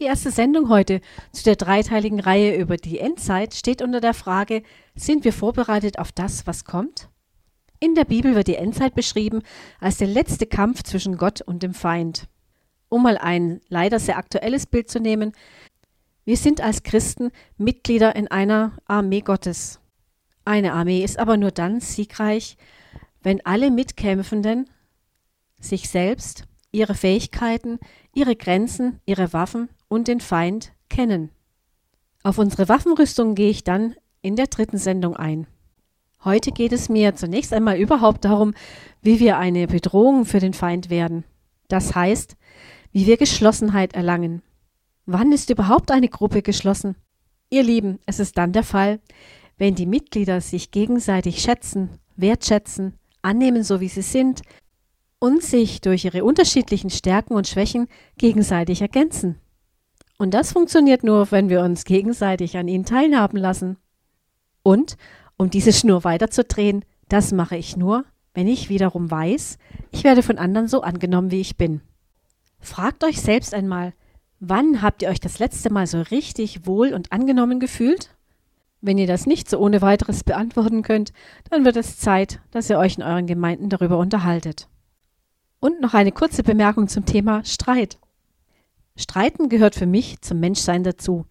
Die erste Sendung heute zu der dreiteiligen Reihe über die Endzeit steht unter der Frage, sind wir vorbereitet auf das, was kommt? In der Bibel wird die Endzeit beschrieben als der letzte Kampf zwischen Gott und dem Feind. Um mal ein leider sehr aktuelles Bild zu nehmen, wir sind als Christen Mitglieder in einer Armee Gottes. Eine Armee ist aber nur dann siegreich, wenn alle Mitkämpfenden sich selbst, ihre Fähigkeiten, ihre Grenzen, ihre Waffen und den Feind kennen. Auf unsere Waffenrüstung gehe ich dann in der dritten Sendung ein. Heute geht es mir zunächst einmal überhaupt darum, wie wir eine Bedrohung für den Feind werden. Das heißt, wie wir Geschlossenheit erlangen. Wann ist überhaupt eine Gruppe geschlossen? Ihr Lieben, es ist dann der Fall, wenn die Mitglieder sich gegenseitig schätzen, wertschätzen, annehmen, so wie sie sind, und sich durch ihre unterschiedlichen Stärken und Schwächen gegenseitig ergänzen. Und das funktioniert nur, wenn wir uns gegenseitig an ihnen teilhaben lassen. Und, um diese Schnur weiterzudrehen, das mache ich nur, wenn ich wiederum weiß, ich werde von anderen so angenommen, wie ich bin. Fragt euch selbst einmal, wann habt ihr euch das letzte Mal so richtig wohl und angenommen gefühlt? Wenn ihr das nicht so ohne weiteres beantworten könnt, dann wird es Zeit, dass ihr euch in euren Gemeinden darüber unterhaltet. Und noch eine kurze Bemerkung zum Thema Streit. Streiten gehört für mich zum Menschsein dazu.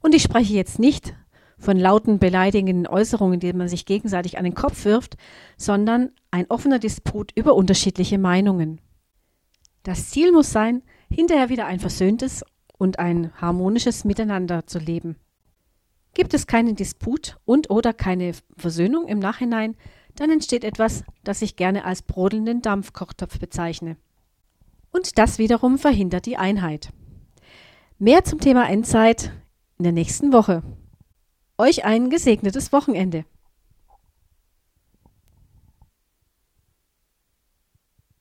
Und ich spreche jetzt nicht von lauten beleidigenden Äußerungen, die man sich gegenseitig an den Kopf wirft, sondern ein offener Disput über unterschiedliche Meinungen. Das Ziel muss sein, hinterher wieder ein versöhntes und ein harmonisches Miteinander zu leben. Gibt es keinen Disput und oder keine Versöhnung im Nachhinein, dann entsteht etwas, das ich gerne als brodelnden Dampfkochtopf bezeichne. Und das wiederum verhindert die Einheit. Mehr zum Thema Endzeit in der nächsten Woche. Euch ein gesegnetes Wochenende.